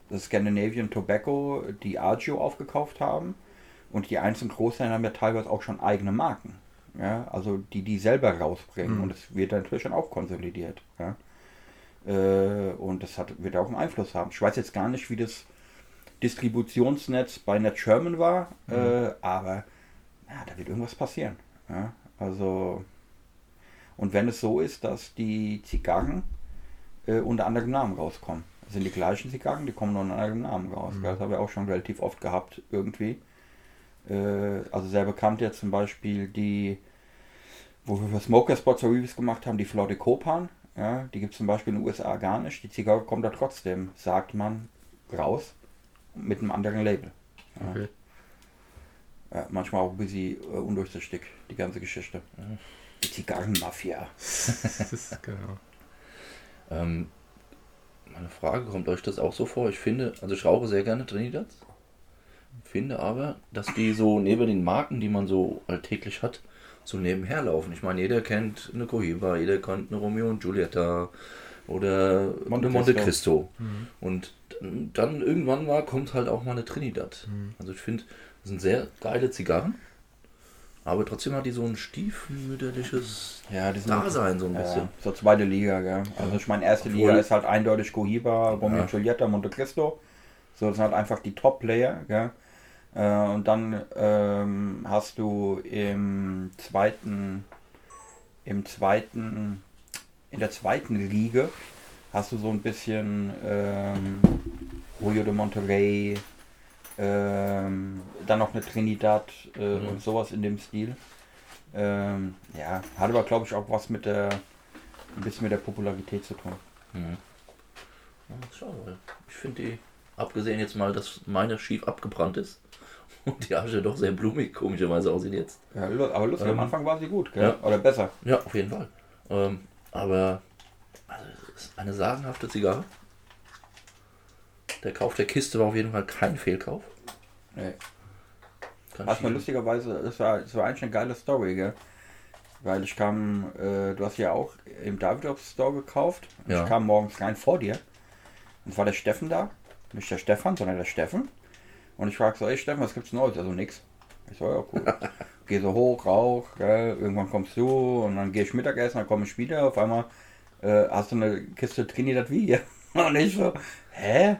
S1: das Scandinavian Tobacco, die Agio aufgekauft haben. Und die einzelnen Großhändler haben ja teilweise auch schon eigene Marken. Ja, also die die selber rausbringen.
S2: Mhm.
S1: Und es wird dann natürlich dann auch konsolidiert. Ja. Äh, und das hat, wird auch einen Einfluss haben. Ich weiß jetzt gar nicht, wie das Distributionsnetz bei Net Sherman war, äh, aber ja, da wird irgendwas passieren. Ja? Also, und wenn es so ist, dass die Zigarren äh, unter anderem Namen rauskommen. Das sind die gleichen Zigarren, die kommen nur unter anderem Namen raus. gell? Das haben wir auch schon relativ oft gehabt, irgendwie. Äh, also sehr bekannt jetzt zum Beispiel die, wo wir für Smoker Spots Reviews gemacht haben, die Flotte Copan. Ja, die gibt es zum Beispiel in den USA gar nicht. Die Zigarre kommt da trotzdem, sagt man, raus mit einem anderen Label. Ja.
S2: Okay.
S1: Ja, manchmal auch ein bisschen äh, undurchsichtig, die ganze Geschichte. Die Zigarrenmafia.
S2: Genau.
S3: Ähm, meine Frage, kommt euch das auch so vor? Ich finde, also ich rauche sehr gerne Trinidads. Finde aber, dass die so neben den Marken, die man so alltäglich hat, so nebenher laufen. Ich meine, jeder kennt eine Cohiba, jeder kennt eine Romeo und Giulietta oder
S1: Monte
S3: eine Monte
S1: Cristo.
S3: Cristo. Und dann, irgendwann mal kommt halt auch mal eine Trinidad. Also ich finde, das sind sehr geile Zigarren. Aber trotzdem hat die so ein stiefmütterliches
S1: Ja,
S3: Dasein so ein bisschen.
S1: Ja, so zweite Liga, gell? Also ich meine, erste
S3: Obwohl-
S1: Liga ist halt eindeutig Cohiba, Romeo
S3: Ja.
S1: und Giulietta, Monte Cristo. So, das sind halt einfach die Top-Player, gell? Äh, und dann ähm, hast du im zweiten, im zweiten, in der zweiten Liga hast du so ein bisschen ähm, Rio de Monterrey, ähm, dann noch eine Trinidad äh,
S3: Mhm.
S1: und sowas in dem Stil. Ähm, ja, hat aber glaube ich auch was mit der ein bisschen mit der Popularität zu tun.
S3: Mhm. Ja, schade, weil ich finde die, abgesehen jetzt mal, dass meine schief abgebrannt ist und die Asche doch sehr blumig komischerweise aussieht jetzt.
S1: Ja, aber lustig, am
S3: Ähm,
S1: Anfang war sie gut, gell?
S3: ja.
S1: Oder besser.
S3: Ja, auf jeden Fall. Ähm, aber also, es ist eine sagenhafte Zigarre. Der Kauf der Kiste war auf jeden Fall kein Fehlkauf.
S1: Nee. Mir
S3: Ihnen-
S1: lustigerweise, das war, das war eigentlich eine geile Story, gell? Weil ich kam, äh, du hast ja auch im Davidoff Store gekauft.
S3: Ja.
S1: Ich kam morgens rein vor dir. Und war der Steffen da. Nicht der Stefan, sondern der Steffen. Und ich frag so, ey Steffen, was gibt's Neues? Also nix. Ich so, ja cool. Geh so hoch, rauch, gell? irgendwann kommst du und dann gehe ich Mittagessen, dann komme ich wieder. Auf einmal äh, hast du eine Kiste Trinidad wie hier. Und ich so, hä?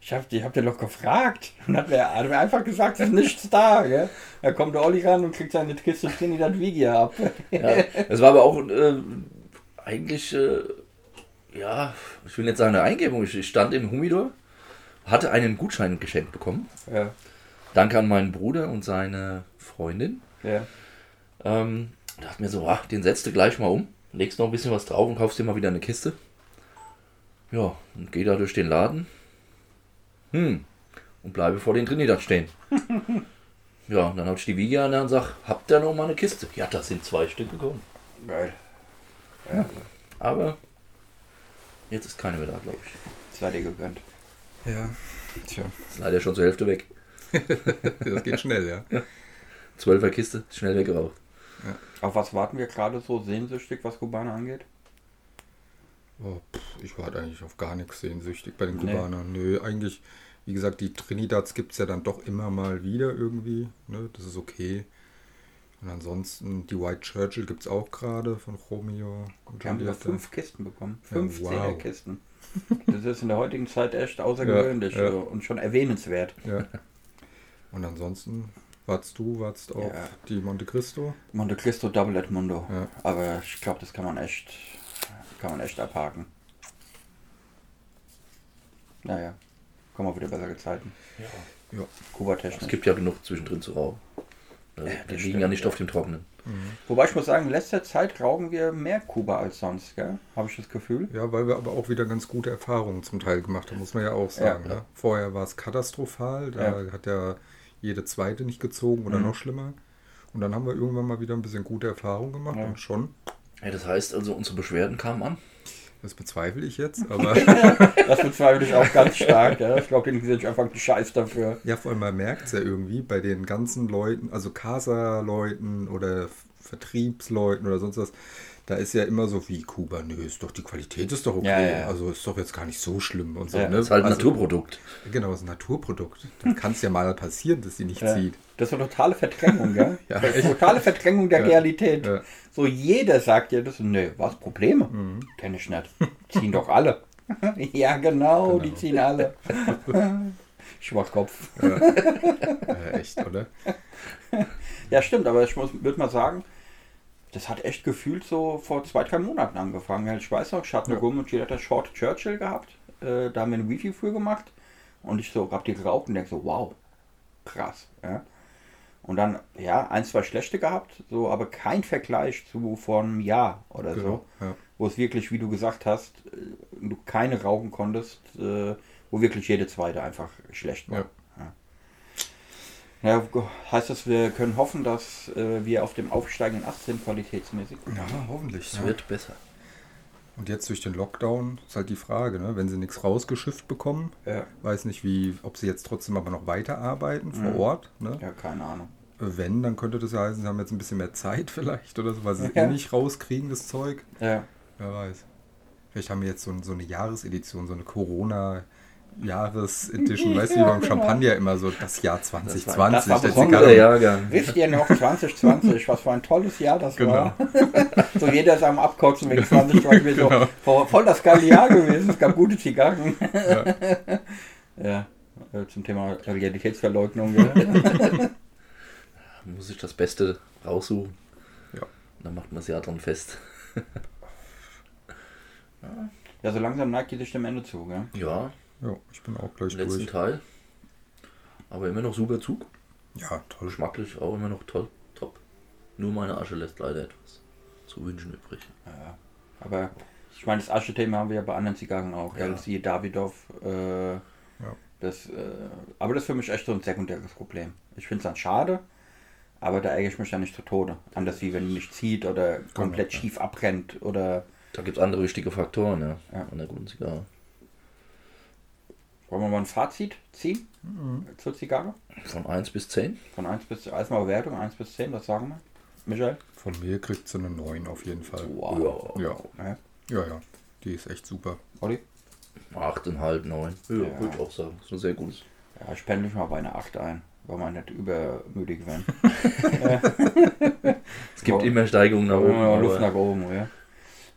S1: Ich hab, ich hab den doch gefragt. Und hat mir, hat mir einfach gesagt, es ist nichts da. Gell? Da kommt der Olli ran und kriegt seine Kiste Trinidad Vigia ab.
S3: Ja, es war aber auch äh, eigentlich, äh, ja, ich will nicht sagen eine Eingebung. Ich ich stand im Humidor, hatte einen Gutschein geschenkt bekommen.
S1: Ja,
S3: Danke an meinen Bruder und seine Freundin.
S1: ja.
S3: Ähm, dachte mir so, ach, den setzt du gleich mal um, legst noch ein bisschen was drauf und kaufst dir mal wieder eine Kiste. Ja, und geh da durch den Laden. Hm. Und bleibe vor den Trinidad stehen. ja, und dann hab ich die Wiege an und sag, habt ihr noch mal eine Kiste? Ja, das sind zwei Stück gekommen.
S1: Geil. Ja,
S3: Aber jetzt ist keine mehr da, glaube ich.
S1: sei dir gegönnt.
S2: Ja, tja,
S3: Ist leider schon zur Hälfte weg.
S2: das geht schnell, ja.
S3: Zwölfer Kiste, schnell weggeraucht.
S1: Auf was warten wir gerade so sehnsüchtig, was Kubaner angeht?
S2: Oh, pff, ich war halt eigentlich auf gar nichts sehnsüchtig bei den
S1: Nee.
S2: Kubanern. Nö, eigentlich, wie gesagt, die Trinidads gibt es ja dann doch immer mal wieder irgendwie. Ne? Das ist okay. Und ansonsten, die White Churchill gibt es auch gerade von Romeo und
S1: Wir haben fünf Kisten bekommen.
S2: Ja,
S1: Fünf
S2: wow.
S1: Zehnerkisten. Das ist in der heutigen Zeit echt außergewöhnlich
S2: Ja, ja.
S1: und schon erwähnenswert.
S2: Ja. Und ansonsten, wartest du, wartest auf
S1: Ja.
S2: die Monte Cristo?
S1: Monte Cristo Double Edmundo.
S2: Ja.
S1: Aber ich glaube, das kann man echt, kann man echt abhaken. Naja, kommen auch wieder bessere Zeiten.
S3: Ja.
S2: Ja.
S1: Kuba-technisch.
S3: Es gibt ja genug zwischendrin zu rauchen. Also,
S1: Ja,
S3: die liegen
S1: stimmt,
S3: ja nicht auf dem Trockenen.
S1: Wobei ich muss sagen, in letzter Zeit rauchen wir mehr Kuba als sonst, gell? Habe ich das Gefühl.
S2: Ja, weil wir aber auch wieder ganz gute Erfahrungen zum Teil gemacht haben, muss man ja auch sagen.
S1: Ja.
S2: Ne? Vorher war es katastrophal, da
S1: Ja.
S2: hat ja jede zweite nicht gezogen oder
S1: Mhm.
S2: noch schlimmer. Und dann haben wir irgendwann mal wieder ein bisschen gute Erfahrungen gemacht
S1: Ja.
S2: und schon.
S3: Ja, das heißt also, unsere Beschwerden kamen an.
S2: Das bezweifle ich jetzt, aber
S1: Das bezweifle ich auch ganz stark. Ja. Ich glaube, die sind einfach einen Scheiß dafür.
S2: ja, vor allem man merkt es ja irgendwie bei den ganzen Leuten, also Casa-Leuten oder Vertriebsleuten oder sonst was, da ist ja immer so wie Kuba, nö, ist doch die Qualität ist doch okay,
S1: Ja, ja, ja.
S2: also ist doch jetzt gar nicht so schlimm und so.
S1: Ja,
S2: ne?
S3: Ist halt ein
S2: also,
S3: Naturprodukt.
S2: Genau, ist ein Naturprodukt. Da kann es ja mal passieren, dass sie nicht
S1: Ja.
S2: zieht.
S1: Das ist eine totale Verdrängung, gell?
S2: Ja,
S1: totale Verdrängung der
S2: Ja.
S1: Realität.
S2: Ja.
S1: So jeder sagt dir das. Nö, was Probleme?
S2: Mhm.
S1: Kenn ich nicht. Ziehen doch alle. ja, genau, die
S2: Genau.
S1: ziehen alle. Schwachkopf.
S2: Ja, echt, oder?
S1: Ja, stimmt, aber ich muss, würde mal sagen, das hat echt gefühlt so vor zwei, drei Monaten angefangen. Ich weiß noch, ich hatte eine
S2: Ja.
S1: Und jeder hat das Short Churchill gehabt. Äh, da haben wir ein Review für gemacht. Und ich so, hab die geraucht und denk so, wow, krass. Ja. Und dann, ja, ein, zwei schlechte gehabt, so, aber kein Vergleich zu vor einem Jahr oder
S2: Genau.
S1: so.
S2: Ja.
S1: Wo es wirklich, wie du gesagt hast, äh, du keine rauchen konntest, äh, wo wirklich jede zweite einfach schlecht war.
S2: Ja.
S1: Ja. Heißt das, wir können hoffen, dass äh, wir auf dem aufsteigenden Ast sind, qualitätsmäßig.
S2: ja, hoffentlich.
S3: Es
S2: Ja.
S3: wird besser.
S2: Und jetzt durch den Lockdown ist halt die Frage, ne? wenn sie nichts rausgeschifft bekommen,
S1: Ja,
S2: weiß nicht, wie, ob sie jetzt trotzdem aber noch weiterarbeiten vor
S1: Mhm.
S2: Ort. Ne?
S1: ja keine Ahnung.
S2: Wenn, dann könnte das ja heißen, sie haben jetzt ein bisschen mehr Zeit vielleicht oder so, weil sie es
S1: Ja.
S2: eh nicht rauskriegen, das Zeug.
S1: Ja,
S2: Wer weiß. Vielleicht haben wir jetzt so, so eine Jahresedition, so eine Corona-Jahresedition. Weißt du, wie
S1: Ja,
S2: beim
S1: genau.
S2: Champagner immer so das Jahr 2020.
S1: das war
S2: der
S1: besonders,
S2: Zigarren-
S3: Ja, Jahrgang.
S1: wisst ihr noch 2020, was für ein tolles Jahr das
S2: Genau.
S1: war? so jeder ist am Abkotzen wegen 2020. Wir
S2: Genau.
S1: so, voll, voll das geile Jahr gewesen, es gab gute Zigarren.
S2: Ja.
S1: Ja, äh, zum Thema Realitätsverleugnung. Ja.
S3: Muss ich das Beste raussuchen.
S2: Ja.
S3: Dann macht man das Jahr dran fest.
S1: ja, so langsam neigt die sich dem Ende zu. Gell?
S3: Ja,
S2: ja, ich bin auch gleich
S3: im letzten
S2: durch.
S3: Teil. Aber immer noch super Zug.
S2: Ja, toll.
S3: Geschmacklich auch immer noch toll. Top. Nur meine Asche lässt leider etwas zu wünschen übrig.
S1: Ja, aber ich meine, das Asche-Thema haben wir ja bei anderen Zigarren auch. Ja.
S3: Ja.
S1: Siehe Davidoff. Äh, das, äh, aber das ist für mich echt so ein sekundäres Problem. Ich finde es dann schade, aber da ärgere ich mich dann nicht zu Tode. Anders wie wenn nicht zieht oder komplett
S2: ja.
S1: schief abbrennt oder.
S3: Da gibt es andere wichtige Faktoren, ja.
S1: Ja.
S3: An der guten Zigarre.
S1: Wollen wir mal ein Fazit ziehen zur Zigarre?
S3: Von 1 bis 10.
S1: Von 1 bis erstmal Bewertung, 1 bis 10, was sagen wir? Michael?
S2: Von mir kriegt sie eine 9 auf jeden Fall.
S1: Wow.
S2: Ja,
S1: Ja.
S2: ja, ja. Die ist echt super.
S1: Olli?
S3: 8,5, 9. Ja,
S1: Ja.
S3: würde ich auch sagen. Das ist ein sehr gutes.
S1: Ja, ich pendel mich mal bei einer 8 ein, weil man nicht übermüdig werden.
S3: Es gibt
S1: So.
S3: immer Steigerungen nach oben.
S1: Ja, Luft nach oben, ja.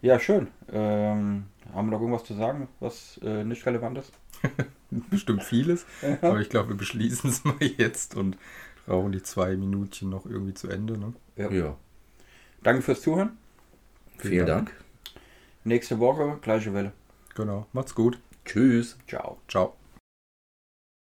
S1: Ja, schön. Ähm, haben wir noch irgendwas zu sagen, was äh, nicht relevant ist?
S2: Bestimmt vieles. Aber ich glaube, wir beschließen es mal jetzt und brauchen die zwei Minütchen noch irgendwie zu Ende. Ne?
S3: ja.
S1: Danke fürs Zuhören.
S3: Vielen Dank.
S1: Nächste Woche, gleiche Welle.
S2: Genau. Macht's gut.
S3: Tschüss.
S1: Ciao.
S2: Ciao.